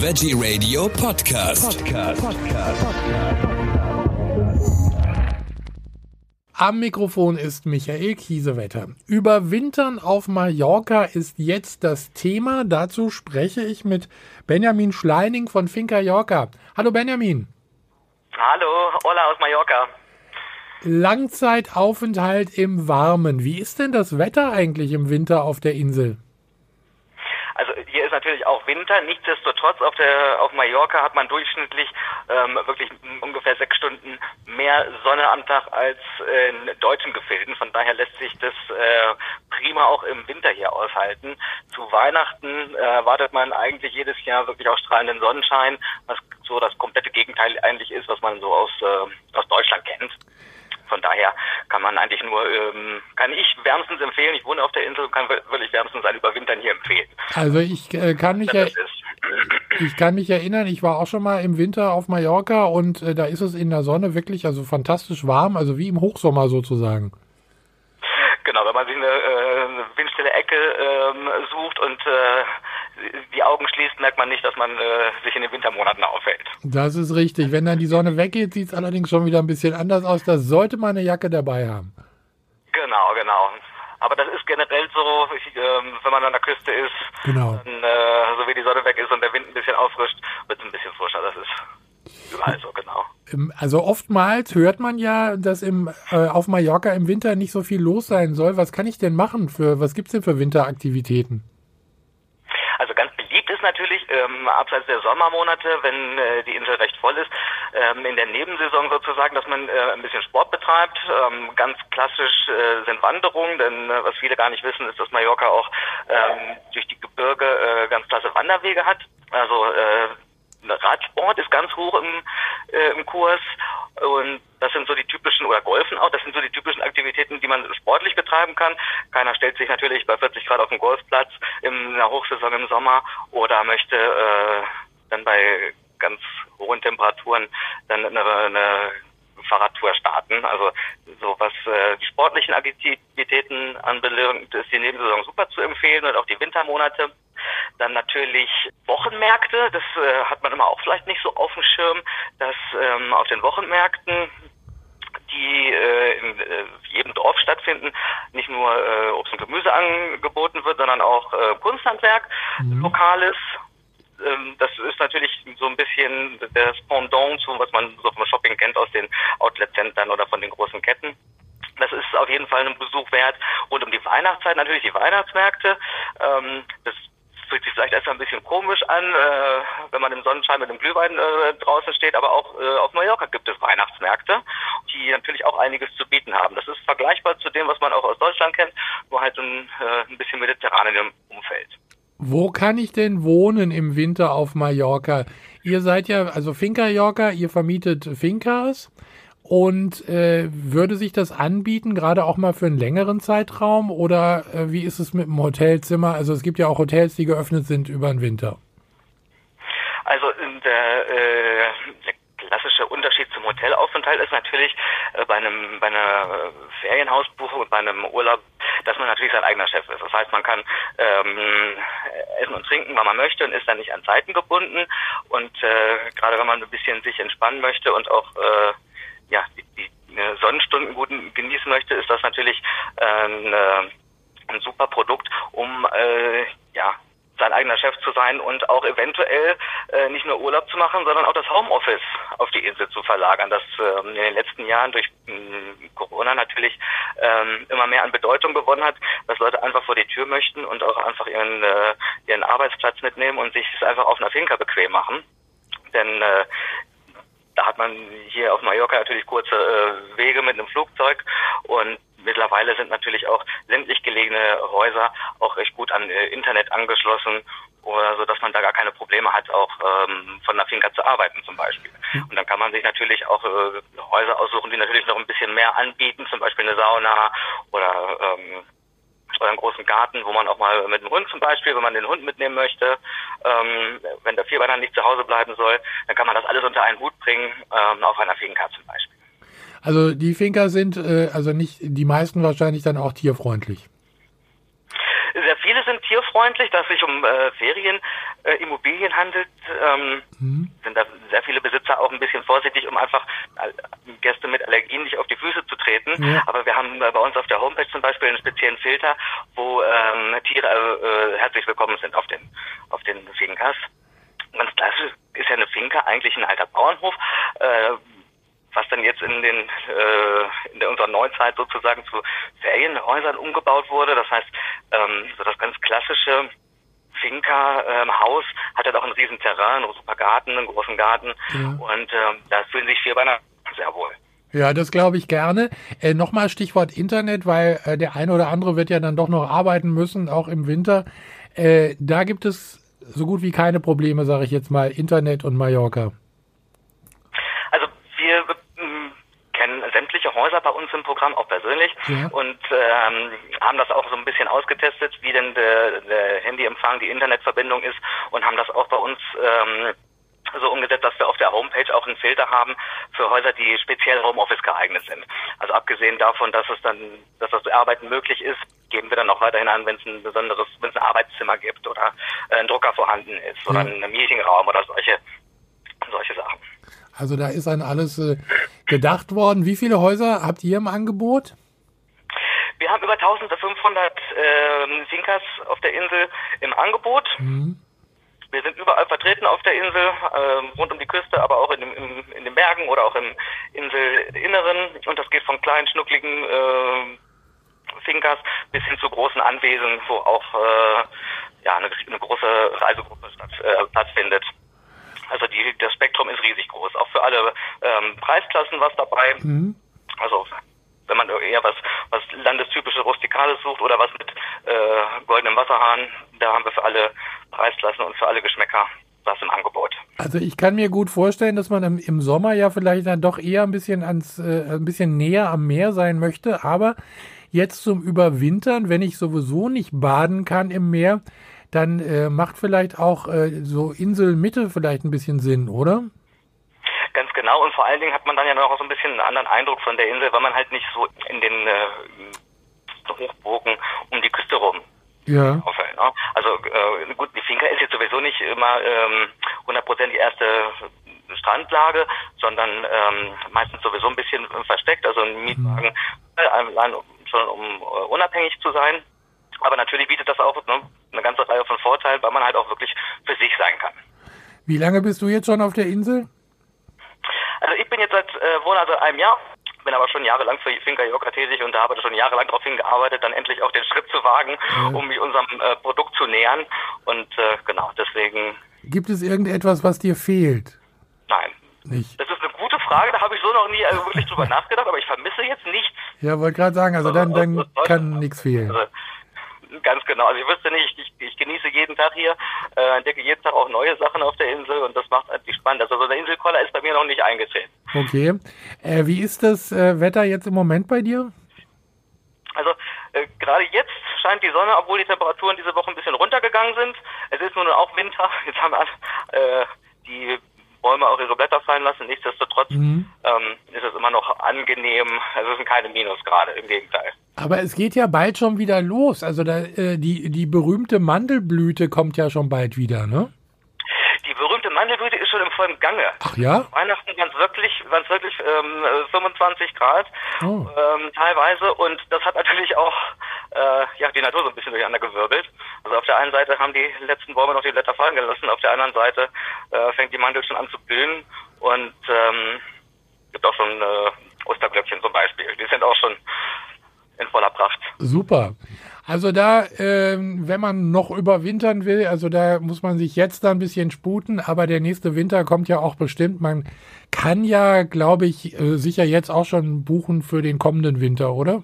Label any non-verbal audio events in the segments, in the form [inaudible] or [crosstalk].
Veggie Radio Podcast. Podcast. Am Mikrofon ist Michael Kiesewetter. Überwintern auf Mallorca ist jetzt das Thema. Dazu spreche ich mit Benjamin Schleining von Finca Yorca. Hallo Benjamin. Hallo, hola aus Mallorca. Langzeitaufenthalt im Warmen. Wie ist denn das Wetter eigentlich im Winter auf der Insel? Ist natürlich auch Winter. Nichtsdestotrotz auf der auf Mallorca hat man durchschnittlich ähm, wirklich ungefähr sechs Stunden mehr Sonne am Tag als in deutschen Gefilden. Von daher lässt sich das äh, prima auch im Winter hier aushalten. Zu Weihnachten äh, erwartet man eigentlich jedes Jahr wirklich auch strahlenden Sonnenschein, was so das komplette Gegenteil eigentlich ist, was man so aus äh, aus Deutschland kennt. Von daher kann man eigentlich nur, ähm, kann ich wärmstens empfehlen, ich wohne auf der Insel und kann wirklich wärmstens ein Überwintern hier empfehlen. Also ich äh, kann mich ja, ich kann mich erinnern, ich war auch schon mal im Winter auf Mallorca und äh, da ist es in der Sonne wirklich also fantastisch warm, also wie im Hochsommer sozusagen. Genau, wenn man sich eine, äh, eine windstille Ecke ähm, sucht und äh, die Augen schließt, merkt man nicht, dass man äh, sich in den Wintermonaten aufhält. Das ist richtig. Wenn dann die Sonne weggeht, sieht es allerdings schon wieder ein bisschen anders aus. Da sollte man eine Jacke dabei haben. Genau, genau. Aber das ist generell so, ich, äh, wenn man an der Küste ist, genau. dann, äh, so wie die Sonne weg ist und der Wind ein bisschen auffrischt, wird es ein bisschen frischer. Das ist überall so, genau. Also oftmals hört man ja, dass im, äh, auf Mallorca im Winter nicht so viel los sein soll. Was kann ich denn machen für, was gibt's denn für Winteraktivitäten? Ist natürlich, ähm, abseits der Sommermonate, wenn äh, die Insel recht voll ist, ähm, in der Nebensaison sozusagen, dass man äh, ein bisschen Sport betreibt. Ähm, ganz klassisch äh, sind Wanderungen, denn äh, was viele gar nicht wissen, ist, dass Mallorca auch ähm, durch die Gebirge äh, ganz klasse Wanderwege hat. Also äh, Radsport ist ganz hoch im, äh, im Kurs und das sind so die typischen, oder Golfen auch, das sind so die typischen Aktivitäten, die man sportlich betreiben kann. Keiner stellt sich natürlich bei 40 Grad auf den Golfplatz in der Hochsaison im Sommer oder möchte äh, dann bei ganz hohen Temperaturen dann eine, eine Fahrradtour starten. Also so was äh, die sportlichen Aktivitäten anbelangt, ist die Nebensaison super zu empfehlen und auch die Wintermonate. Dann natürlich Wochenmärkte, das äh, hat man immer auch vielleicht nicht so auf dem Schirm, dass ähm, auf den Wochenmärkten die äh, in äh, jedem Dorf stattfinden, nicht nur äh, Obst und Gemüse angeboten wird, sondern auch äh, Kunsthandwerk, mhm. Lokales. Ähm, das ist natürlich so ein bisschen das Pendant zu, was man so vom Shopping kennt aus den Outlet-Centern oder von den großen Ketten. Das ist auf jeden Fall einen Besuch wert. Und um die Weihnachtszeit natürlich die Weihnachtsmärkte. Ähm, das fühlt sich vielleicht erstmal ein bisschen komisch an, äh, wenn man im Sonnenschein mit dem Glühwein äh, draußen steht, aber auch äh, auf Mallorca gibt es Weihnachtsmärkte, die natürlich auch einiges zu bieten haben. Das ist vergleichbar zu dem, was man auch aus Deutschland kennt, nur halt ein, äh, ein bisschen mediterran in dem Umfeld. Wo kann ich denn wohnen im Winter auf Mallorca? Ihr seid ja, also Finca Yorca, ihr vermietet Fincas. Und äh, würde sich das anbieten, gerade auch mal für einen längeren Zeitraum? Oder äh, wie ist es mit dem Hotelzimmer? Also es gibt ja auch Hotels, die geöffnet sind über den Winter. Also der, äh, klassische Unterschied zum Hotelaufenthalt ist natürlich äh, bei einem bei einer Ferienhausbuchung und bei einem Urlaub, dass man natürlich sein eigener Chef ist. Das heißt, man kann ähm, essen und trinken, wann man möchte und ist dann nicht an Zeiten gebunden. Und äh, gerade wenn man ein bisschen sich entspannen möchte und auch äh, ja, die, die äh, Sonnenstunden gut genießen möchte, ist das natürlich äh, ein, ein super Produkt, um äh, ja sein eigener Chef zu sein und auch eventuell äh, nicht nur Urlaub zu machen, sondern auch das Homeoffice auf die Insel zu verlagern, das äh, in den letzten Jahren durch äh, Corona natürlich äh, immer mehr an Bedeutung gewonnen hat, dass Leute einfach vor die Tür möchten und auch einfach ihren, äh, ihren Arbeitsplatz mitnehmen und sich es einfach auf einer Finca bequem machen. Denn äh, da hat man hier auf Mallorca natürlich kurze äh, Wege mit einem Flugzeug und mittlerweile sind natürlich auch ländlich gelegene Häuser auch recht gut an Internet angeschlossen oder so, dass man da gar keine Probleme hat, auch ähm, von der Finca zu arbeiten zum Beispiel. Und dann kann man sich natürlich auch äh, Häuser aussuchen, die natürlich noch ein bisschen mehr anbieten, zum Beispiel eine Sauna oder ähm, oder einen großen Garten, wo man auch mal mit dem Hund zum Beispiel, wenn man den Hund mitnehmen möchte, ähm, wenn der Vierbeiner nicht zu Hause bleiben soll, dann kann man das alles unter einen Hut bringen, ähm, auf einer Finca zum Beispiel. Also die Finca sind, äh, also nicht die meisten wahrscheinlich dann auch tierfreundlich. Viele sind tierfreundlich, dass es sich um äh, Ferienimmobilien äh, handelt. Ähm, mhm. Sind da sehr viele Besitzer auch ein bisschen vorsichtig, um einfach äh, Gäste mit Allergien nicht auf die Füße zu treten. Ja. Aber wir haben äh, bei uns auf der Homepage zum Beispiel einen speziellen Filter, wo ähm, Tiere äh, herzlich willkommen sind auf den auf den Finkas. Ganz klassisch ist ja eine Finca eigentlich ein alter Bauernhof. Was dann jetzt in den äh, in unserer Neuzeit sozusagen zu Ferienhäusern umgebaut wurde. Das heißt, ähm, so das ganz klassische Finca-Haus ähm, hat halt auch einen riesen Terrain, einen super Garten, einen großen Garten ja. und ähm, da fühlen sich Vierbeiner sehr wohl. Ja, das glaube ich gerne. Äh, Nochmal Stichwort Internet, weil äh, der eine oder andere wird ja dann doch noch arbeiten müssen, auch im Winter. Äh, da gibt es so gut wie keine Probleme, sage ich jetzt mal, Internet und Mallorca. Häuser bei uns im Programm, auch persönlich, ja. und ähm, haben das auch so ein bisschen ausgetestet, wie denn der, der Handyempfang, die Internetverbindung ist und haben das auch bei uns ähm, so umgesetzt, dass wir auf der Homepage auch einen Filter haben für Häuser, die speziell Homeoffice geeignet sind. Also abgesehen davon, dass es dann, dass das Arbeiten möglich ist, geben wir dann auch weiterhin an, wenn es ein besonderes, wenn es ein Arbeitszimmer gibt oder ein Drucker vorhanden ist oder ja. ein Meetingraum oder solche solche Sachen. Also da ist an alles äh, gedacht worden. Wie viele Häuser habt ihr im Angebot? Wir haben über 1500 äh, Finkers auf der Insel im Angebot. Mhm. Wir sind überall vertreten auf der Insel, äh, rund um die Küste, aber auch in, dem, im, in den Bergen oder auch im Inselinneren. Und das geht von kleinen, schnuckligen äh, Finkers bis hin zu großen Anwesen, wo auch äh, ja, eine, eine große Reisegruppe statt, äh, Platz findet. Also die, das Spektrum ist riesig groß. Auch für alle ähm, Preisklassen was dabei. Mhm. Also wenn man eher was, was landestypische Rustikales sucht oder was mit äh, goldenem Wasserhahn, da haben wir für alle Preisklassen und für alle Geschmäcker was im Angebot. Also ich kann mir gut vorstellen, dass man im, im Sommer ja vielleicht dann doch eher ein bisschen ans, äh, ein bisschen näher am Meer sein möchte, aber jetzt zum Überwintern, wenn ich sowieso nicht baden kann im Meer, dann äh, macht vielleicht auch äh, so Inselmitte vielleicht ein bisschen Sinn, oder? Ganz genau und vor allen Dingen hat man dann ja noch so ein bisschen einen anderen Eindruck von der Insel, weil man halt nicht so in den äh, Hochburgen um die Küste rum ja. auffällt. Ne? Also äh, gut, die Finca ist jetzt sowieso nicht immer ähm, 100% die erste Strandlage, sondern ähm, meistens sowieso ein bisschen versteckt, also ein Mietwagen mhm. allein schon um uh, unabhängig zu sein. Aber natürlich bietet das auch ne, eine ganze Reihe von Vorteilen, weil man halt auch wirklich für sich sein kann. Wie lange bist du jetzt schon auf der Insel? Also ich bin jetzt seit äh, also einem Jahr, bin aber schon jahrelang für Finca Yoga tätig und da habe ich schon jahrelang darauf hingearbeitet, dann endlich auch den Schritt zu wagen, ja. um mich unserem äh, Produkt zu nähern. Und äh, genau, deswegen. Gibt es irgendetwas, was dir fehlt? Nein. Nicht. Das ist eine gute Frage, da habe ich so noch nie also wirklich drüber [laughs] nachgedacht, aber ich vermisse jetzt nichts. Ja, wollte gerade sagen, also dann, dann kann nichts fehlen. Also, Ganz genau. Also ich wüsste nicht, ich, ich genieße jeden Tag hier, äh, entdecke jeden Tag auch neue Sachen auf der Insel und das macht eigentlich spannend. Also so eine Inselkoller ist bei mir noch nicht eingetreten. Okay. Äh, wie ist das äh, Wetter jetzt im Moment bei dir? Also äh, gerade jetzt scheint die Sonne, obwohl die Temperaturen diese Woche ein bisschen runtergegangen sind. Es ist nun auch Winter. [laughs] Jetzt haben wir äh, die Bäume auch ihre Blätter fallen lassen. Nichtsdestotrotz mhm. ähm, ist es immer noch angenehm. Also es sind keine Minusgrade, im Gegenteil. Aber es geht ja bald schon wieder los. Also da, äh, die, die berühmte Mandelblüte kommt ja schon bald wieder, ne? Schon im Gange. Ach ja? Weihnachten waren es wirklich, waren's wirklich ähm, 25 Grad oh. ähm, teilweise und das hat natürlich auch äh, ja, die Natur so ein bisschen durcheinander gewirbelt. Also auf der einen Seite haben die letzten Bäume noch die Blätter fallen gelassen, auf der anderen Seite äh, fängt die Mandel schon an zu blühen und ähm, gibt auch schon äh, Osterglöckchen zum Beispiel. Die sind auch schon in voller Pracht. Super. Also da, ähm, wenn man noch überwintern will, also da muss man sich jetzt da ein bisschen sputen, aber der nächste Winter kommt ja auch bestimmt. Man kann ja, glaube ich, äh, sicher jetzt auch schon buchen für den kommenden Winter, oder?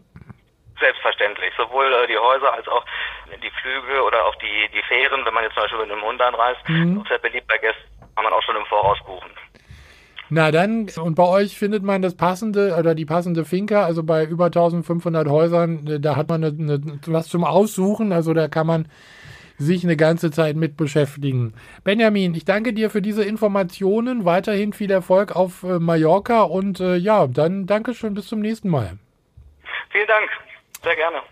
Selbstverständlich. Sowohl äh, die Häuser als auch die Flüge oder auch die, die Fähren, wenn man jetzt zum Beispiel mit einem Hund anreist, mhm. auch sehr beliebt bei Gästen, kann man auch schon im Voraus buchen. Na dann, und bei euch findet man das passende oder die passende Finca, also bei über 1500 Häusern, äh, da hat man eine, eine, was zum Aussuchen, also da kann man sich eine ganze Zeit mit beschäftigen. Benjamin, ich danke dir für diese Informationen, weiterhin viel Erfolg auf äh, Mallorca und äh, ja, dann danke schön, bis zum nächsten Mal. Vielen Dank, sehr gerne.